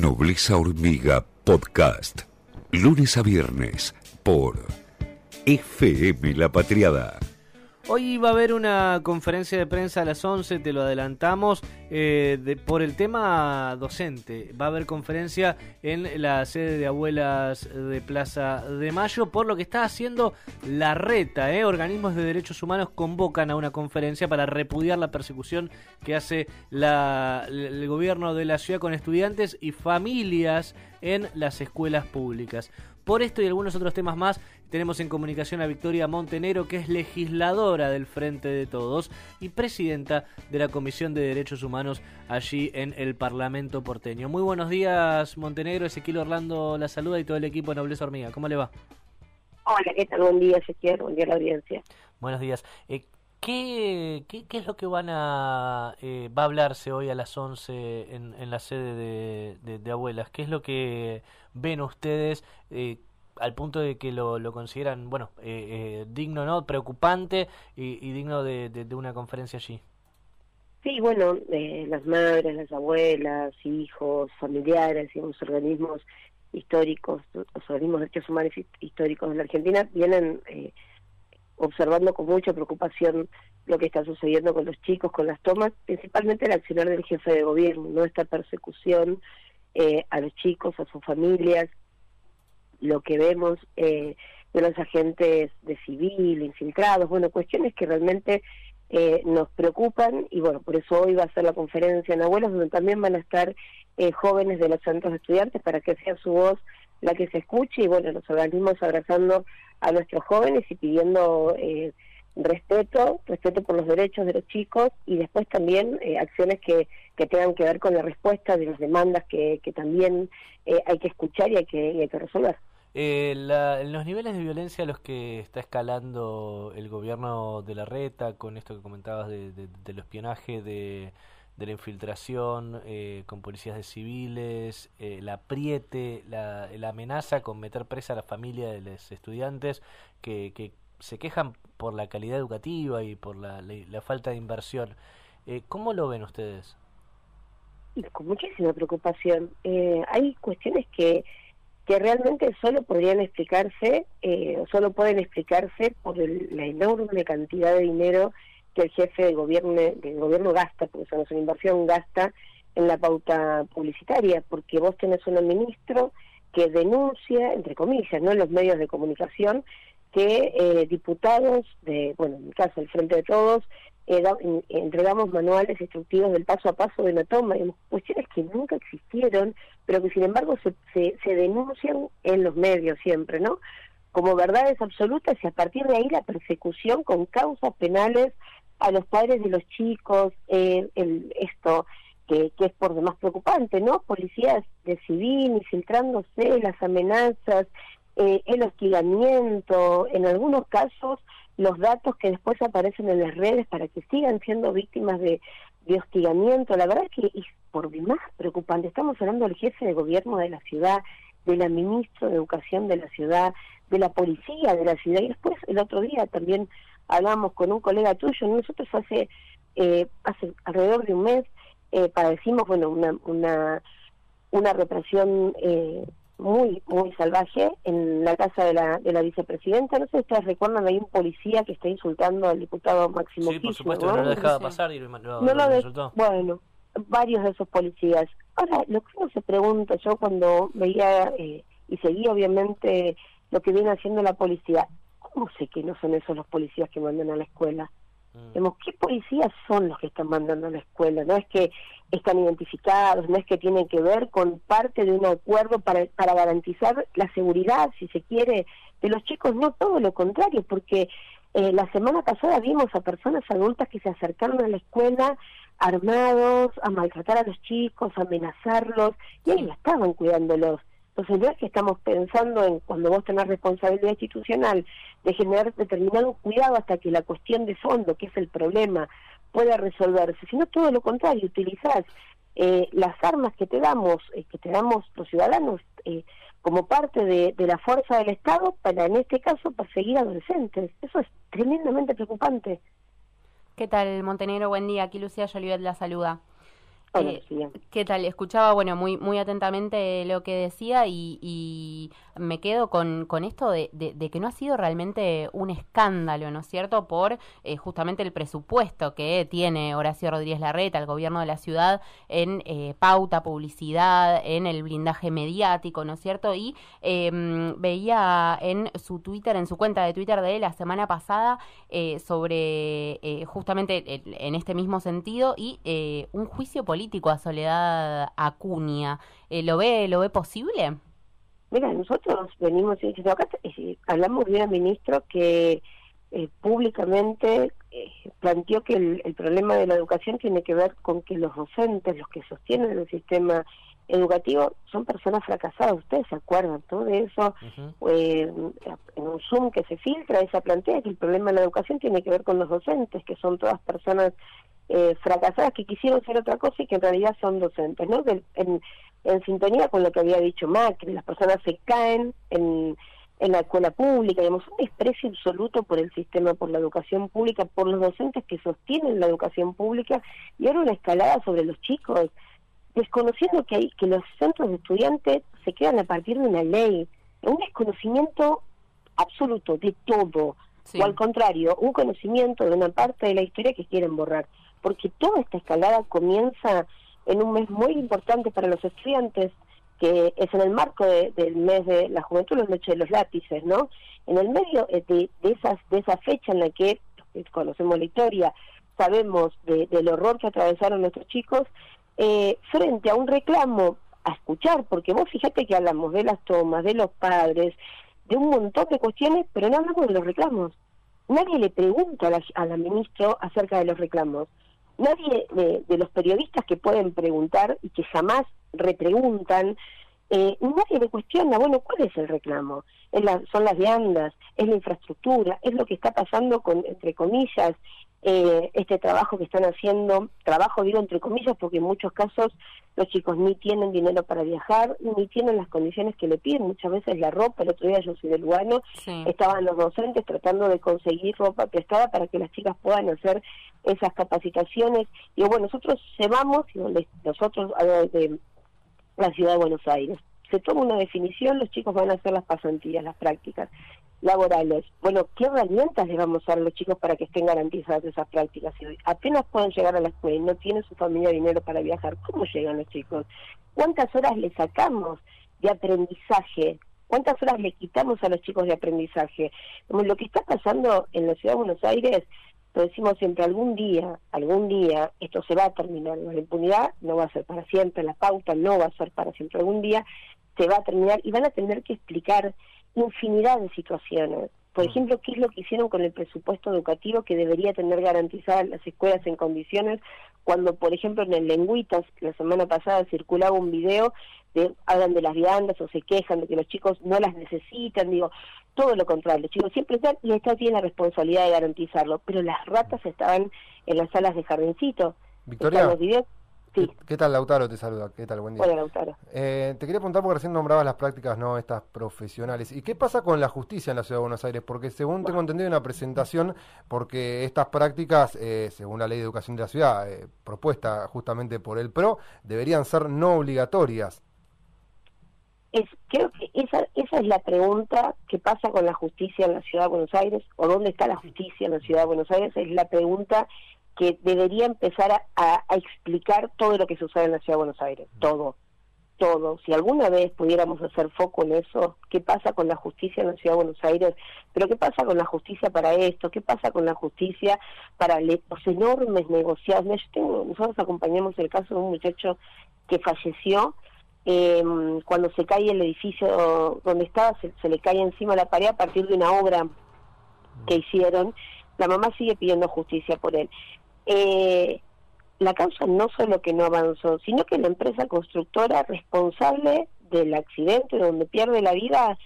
Nobleza Hormiga Podcast. Lunes a viernes por FM La Patriada. Hoy va a haber una conferencia de prensa a las 11, te lo adelantamos, eh, por el tema docente. Va a haber conferencia en la sede de Abuelas de Plaza de Mayo, por lo que está haciendo la reta. Eh. Organismos de derechos humanos convocan a una conferencia para repudiar la persecución que hace el gobierno de la ciudad con estudiantes y familias en las escuelas públicas. Por esto y algunos otros temas más, tenemos en comunicación a Victoria Montenegro, que es legisladora del Frente de Todos y presidenta de la Comisión de Derechos Humanos allí en el Parlamento porteño. Muy buenos días, Montenegro. Ezequiel Orlando la saluda y todo el equipo de Nobleza Hormiga. ¿Cómo le va? Hola, ¿qué tal? Buen día, Ezequiel. Buen día a la audiencia. Buenos días. Eh, ¿qué, qué, es lo que van a eh, va a hablarse hoy a las 11 en, en la sede de, de, Abuelas? ¿Qué es lo que ven ustedes eh, al punto de que lo, lo consideran, bueno, eh, digno, ¿no? Preocupante y, digno de, de, una conferencia allí? Sí, bueno, las madres, las abuelas, hijos, familiares y los organismos históricos, los organismos de derechos humanos históricos de la Argentina vienen eh, observando con mucha preocupación lo que está sucediendo con los chicos, con las tomas, principalmente el accionar del jefe de gobierno, no esta persecución eh, a los chicos, a sus familias, lo que vemos eh, de los agentes de civil, infiltrados, bueno, cuestiones que realmente eh, nos preocupan y bueno, por eso hoy va a ser la conferencia en Abuelos, donde también van a estar jóvenes de los centros de estudiantes para que sea su voz la que se escuche y bueno, los organismos abrazando a nuestros jóvenes y pidiendo eh, respeto, respeto por los derechos de los chicos y después también eh, acciones que, que tengan que ver con la respuesta de las demandas que, que también eh, hay que escuchar y hay que, hay que resolver. Eh, la, los niveles de violencia a los que está escalando el gobierno de la reta, con esto que comentabas de, del espionaje, de, de la infiltración eh, con policías de civiles, eh, la apriete, la, la, amenaza con meter presa a la familia de los estudiantes que, que se quejan por la calidad educativa y por la, la, falta de inversión. Eh, ¿Cómo lo ven ustedes? Con muchísima preocupación. Eh, hay cuestiones que, que realmente solo podrían explicarse, o solo pueden explicarse por la enorme cantidad de dinero que el jefe del gobierno, del gobierno gasta, porque eso no es una inversión, gasta en la pauta publicitaria, porque vos tenés un ministro que denuncia, entre comillas, no en los medios de comunicación, que eh, diputados de, bueno, en mi caso, el Frente de Todos, eh, entregamos manuales instructivos del paso a paso de la toma, digamos, cuestiones que nunca existieron, pero que sin embargo se, se, denuncian en los medios siempre, ¿no? Como verdades absolutas y a partir de ahí la persecución con causas penales a los padres de los chicos, eh, el, esto que, que, es por demás preocupante, ¿no? Policías de civil infiltrándose, las amenazas, eh, el hostigamiento, en algunos casos los datos que después aparecen en las redes para que sigan siendo víctimas de, de hostigamiento, la verdad es que es por demás preocupante. Estamos hablando del jefe de gobierno de la ciudad, de la ministra de Educación de la ciudad, de la policía de la ciudad, y después el otro día también hablamos con un colega tuyo, nosotros hace, eh, hace alrededor de un mes eh, padecimos, bueno, una, una, una represión eh, muy, muy salvaje en la casa de la, de la vicepresidenta. No sé si ustedes recuerdan, hay un policía que está insultando al diputado Máximo Sí, por supuesto, ¿no? lo dejaba pasar y lo, no lo, insultó. Bueno, varios de esos policías. Ahora, lo que uno se pregunta, yo cuando veía eh, y seguía obviamente lo que viene haciendo la policía, ¿cómo sé que no son esos los policías que mandan a la escuela? Mm. ¿qué policías son los que están mandando a la escuela? No es que están identificados, no es que tienen que ver con parte de un acuerdo para, para garantizar la seguridad, si se quiere, de los chicos, no todo lo contrario, porque eh, la semana pasada vimos a personas adultas que se acercaron a la escuela armados, a maltratar a los chicos, a amenazarlos, y ahí estaban cuidándolos. Entonces no es que estamos pensando en cuando vos tenés responsabilidad institucional de generar determinado cuidado hasta que la cuestión de fondo, que es el problema, pueda resolverse, sino todo lo contrario, utilizás eh, las armas que te damos, eh, que te damos los ciudadanos eh, como parte de, la fuerza del Estado para, en este caso, perseguir adolescentes. Eso es tremendamente preocupante. ¿Qué tal, Montenegro? Buen día. Aquí Lucía Jolivet la saluda. Eh, ¿Qué tal? Escuchaba, bueno, muy muy atentamente lo que decía y, me quedo con, con esto de, que no ha sido realmente un escándalo, ¿no es cierto?, por eh, justamente el presupuesto que tiene Horacio Rodríguez Larreta, el gobierno de la ciudad, en eh, pauta, publicidad, en el blindaje mediático, ¿no es cierto? Y em, veía en su Twitter, en su cuenta de Twitter de la semana pasada, sobre justamente en este mismo sentido y un juicio político político a Soledad Acuña. Eh, ¿Lo ve lo ve posible? Mira, nosotros venimos diciendo acá eh, hablamos de un ministro que eh, públicamente planteó que el, problema de la educación tiene que ver con que los docentes, los que sostienen el sistema educativo, son personas fracasadas. Ustedes se acuerdan todo de eso. en un Zoom que se filtra, esa plantea que el problema de la educación tiene que ver con los docentes, que son todas personas eh, fracasadas que quisieron ser otra cosa y que en realidad son docentes, ¿no? en, sintonía con lo que había dicho Macri, las personas se caen en, en la escuela pública, digamos, un desprecio absoluto por el sistema, por la educación pública, por los docentes que sostienen la educación pública y ahora una escalada sobre los chicos, desconociendo que hay que los centros de estudiantes se quedan a partir de una ley, un desconocimiento absoluto de todo, o al contrario, un conocimiento de una parte de la historia que quieren borrar. Porque toda esta escalada comienza en un mes muy importante para los estudiantes, que es en el marco del mes de la juventud, los noches de los lápices, ¿no? En el medio de, de, esas, de esa fecha en la que conocemos la historia, sabemos del horror que atravesaron nuestros chicos, eh, frente a un reclamo a escuchar, porque vos fíjate que hablamos de las tomas, de los padres, de un montón de cuestiones, pero no hablamos de los reclamos. Nadie le pregunta a la, a la acerca de los reclamos nadie de, los periodistas que pueden preguntar y que jamás repreguntan, eh, nadie le cuestiona, bueno, ¿cuál es el reclamo? son las viandas, es la infraestructura, es lo que está pasando con, entre comillas, eh, este trabajo que están haciendo, trabajo digo entre comillas porque en muchos casos los chicos ni tienen dinero para viajar, ni tienen las condiciones que le piden, muchas veces la ropa, el otro día yo soy del Lugano, estaban los docentes tratando de conseguir ropa prestada para que las chicas puedan hacer esas capacitaciones, y bueno, nosotros llevamos, nosotros de la ciudad de Buenos Aires, se toma una definición, los chicos van a hacer las pasantías, las prácticas laborales. Bueno, ¿qué herramientas les vamos a dar a los chicos para que estén garantizadas esas prácticas? Si apenas pueden llegar a la escuela y no tienen su familia dinero para viajar, ¿cómo llegan los chicos? ¿Cuántas horas les sacamos de aprendizaje? ¿Cuántas horas le quitamos a los chicos de aprendizaje? Lo que está pasando en la ciudad de Buenos Aires, lo decimos siempre, algún día, algún día esto se va a terminar. La impunidad no va a ser para siempre, la pauta no va a ser para siempre. Algún día se va a terminar y van a tener que explicar infinidad de situaciones. Por mm. ejemplo, qué es lo que hicieron con el presupuesto educativo que debería tener garantizadas las escuelas en condiciones, cuando, por ejemplo, en el Lengüitas, la semana pasada circulaba un video, de, hablan de las viandas o se quejan de que los chicos no las necesitan, digo, todo lo contrario, los chicos siempre están y esta tiene la responsabilidad de garantizarlo, pero las ratas estaban en las salas de jardincito. Victoria. ¿Qué, tal, Lautaro? Te saluda. ¿Qué tal? Buen día. Hola, Lautaro. Eh, te quería preguntar porque recién nombrabas las prácticas, ¿no? Estas profesionales. ¿Y qué pasa con la justicia en la Ciudad de Buenos Aires? Porque según tengo entendido en una presentación, porque estas prácticas, eh, según la Ley de Educación de la Ciudad, eh, propuesta justamente por el PRO, deberían ser no obligatorias. Es, creo que esa, esa es la pregunta que pasa con la justicia en la Ciudad de Buenos Aires, o dónde está la justicia en la Ciudad de Buenos Aires, es la pregunta que debería empezar a, explicar todo lo que sucede en la Ciudad de Buenos Aires, todo, todo. Si alguna vez pudiéramos hacer foco en eso, ¿qué pasa con la justicia en la Ciudad de Buenos Aires? Pero ¿qué pasa con la justicia para esto? ¿Qué pasa con la justicia para los enormes negociados? nosotros acompañamos el caso de un muchacho que falleció em, cuando se cae el edificio donde estaba, se, se le cae encima la pared a partir de una obra que hicieron. La mamá sigue pidiendo justicia por él eh, la causa no solo que no avanzó, sino que la empresa constructora responsable del accidente donde pierde la vida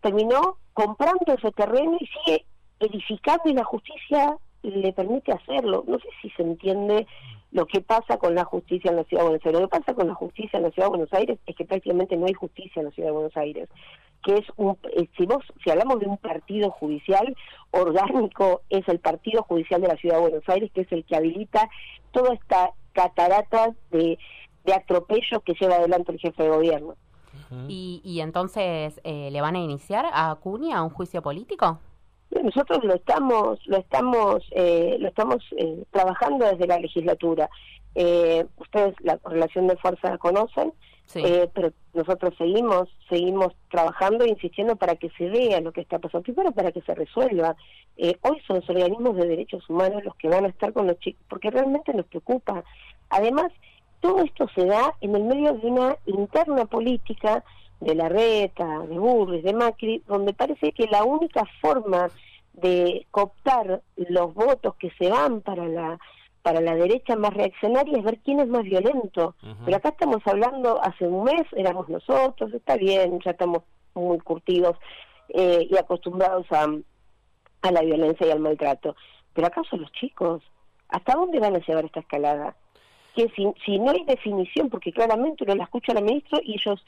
terminó comprando ese terreno y sigue edificando y la justicia le permite hacerlo. No sé si se entiende lo que pasa con la justicia en la Ciudad de Buenos Aires. Lo que pasa con la justicia en la Ciudad de Buenos Aires es que prácticamente no hay justicia en la Ciudad de Buenos Aires que es un, eh, si vos, si hablamos de un partido judicial orgánico, es el partido judicial de la Ciudad de Buenos Aires, que es el que habilita toda esta cataratas de, de atropellos que lleva adelante el jefe de gobierno. y, y entonces, eh, ¿le van a iniciar a Acuña un juicio político? Nosotros lo estamos, lo estamos, eh, lo estamos eh, trabajando desde la legislatura. Eh, ustedes la relación de fuerza la conocen, Eh, pero nosotros seguimos, seguimos trabajando e insistiendo para que se vea lo que está pasando, primero para que se resuelva. Eh, hoy son los organismos de derechos humanos los que van a estar con los chicos, porque realmente nos preocupa. Además, todo esto se da en el medio de una interna política de la reta, de Burris, de Macri, donde parece que la única forma de cooptar los votos que se van para la para la derecha más reaccionaria es ver quién es más violento. Pero acá estamos hablando, hace un mes éramos nosotros, está bien, ya estamos muy curtidos eh, y acostumbrados a, a la violencia y al maltrato. Pero acá son los chicos. ¿Hasta dónde van a llevar esta escalada? Que si, si no hay definición, porque claramente uno la escucha a la ministra y ellos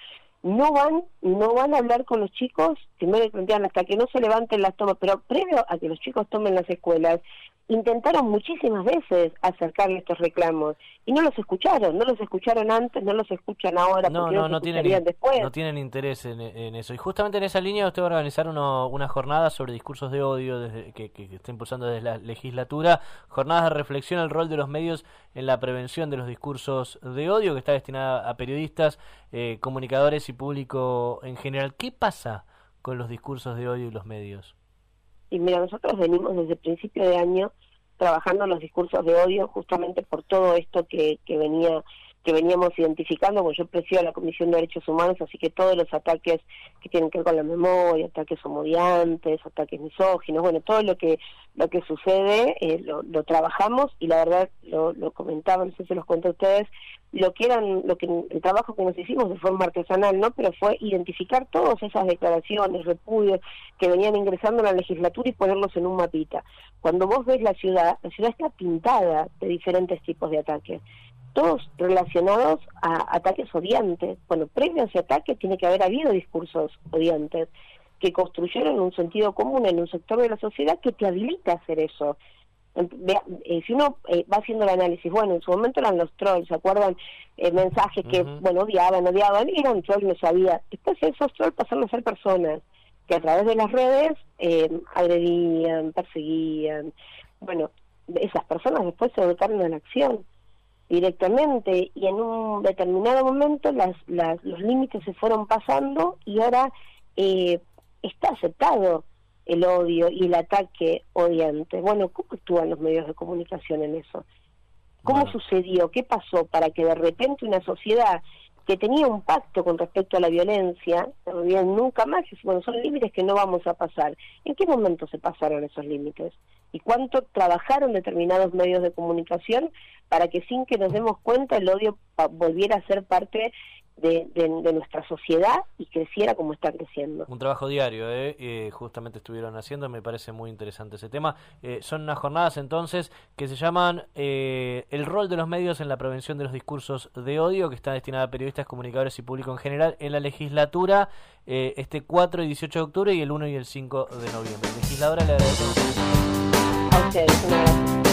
no van no van a hablar con los chicos, primero le plantean hasta que no se levanten las tomas, pero previo a que los chicos tomen las escuelas, intentaron muchísimas veces acercarle estos reclamos y no los escucharon, no los escucharon antes, no los escuchan ahora, No, porque no, no tienen, después. no tienen interés en, en eso. Y justamente en esa línea usted va a organizar uno- una jornada sobre discursos de odio desde, que, que- que está impulsando desde la legislatura, jornadas de reflexión al rol de los medios en la prevención de los discursos de odio, que está destinada a periodistas, eh, comunicadores y público en general. ¿Qué pasa con los discursos de odio y los medios? Y mira, nosotros venimos desde el principio de año trabajando los discursos de odio justamente por todo esto que, que venía que veníamos identificando, porque yo presido la Comisión de Derechos Humanos, así que todos los ataques que tienen que ver con la memoria, ataques homodiantes, ataques misóginos, bueno, todo lo que lo que sucede eh, lo, trabajamos y la verdad lo, lo comentaba, no sé si los conté a ustedes, lo que eran, lo que el trabajo que nos hicimos de forma artesanal, ¿no? Pero fue identificar todas esas declaraciones, repudios que venían ingresando a la legislatura y ponerlos en un mapita. Cuando vos ves la ciudad, la ciudad está pintada de diferentes tipos de ataques todos relacionados a ataques odiantes. Bueno, previo a ese ataque tiene que haber habido discursos odiantes que construyeron un sentido común en un sector de la sociedad que te habilita a hacer eso. Eh, si uno eh, va haciendo el análisis, bueno, en su momento eran los trolls, ¿se acuerdan? Eh, mensajes que, bueno, odiaban, odiaban, y eran trolls, no sabía. Después esos trolls pasaron a ser personas que a través de las redes agredían, perseguían. Bueno, esas personas después se dedicaron a la acción directamente y en un determinado momento las, las, los límites se fueron pasando y ahora eh, está aceptado el odio y el ataque odiante. Bueno, ¿cómo actúan los medios de comunicación en eso? ¿Cómo Bueno. sucedió? ¿Qué pasó para que de repente una sociedad que tenía un pacto con respecto a la violencia, bien nunca más, bueno, son límites que no vamos a pasar. ¿En qué momento se pasaron esos límites? ¿Y cuánto trabajaron determinados medios de comunicación para que sin que nos demos cuenta el odio volviera a ser parte de, de- de nuestra sociedad y creciera como está creciendo? Un trabajo diario, ¿eh? Eh, justamente estuvieron haciendo, me parece muy interesante ese tema. Eh, son unas jornadas entonces que se llaman eh, El rol de los medios en la prevención de los discursos de odio, que está destinada a periodistas, comunicadores y público en general en la legislatura eh, este 4 y 18 de octubre y el 1 y el 5 de noviembre. Legisladora, le agradecemos. A ustedes.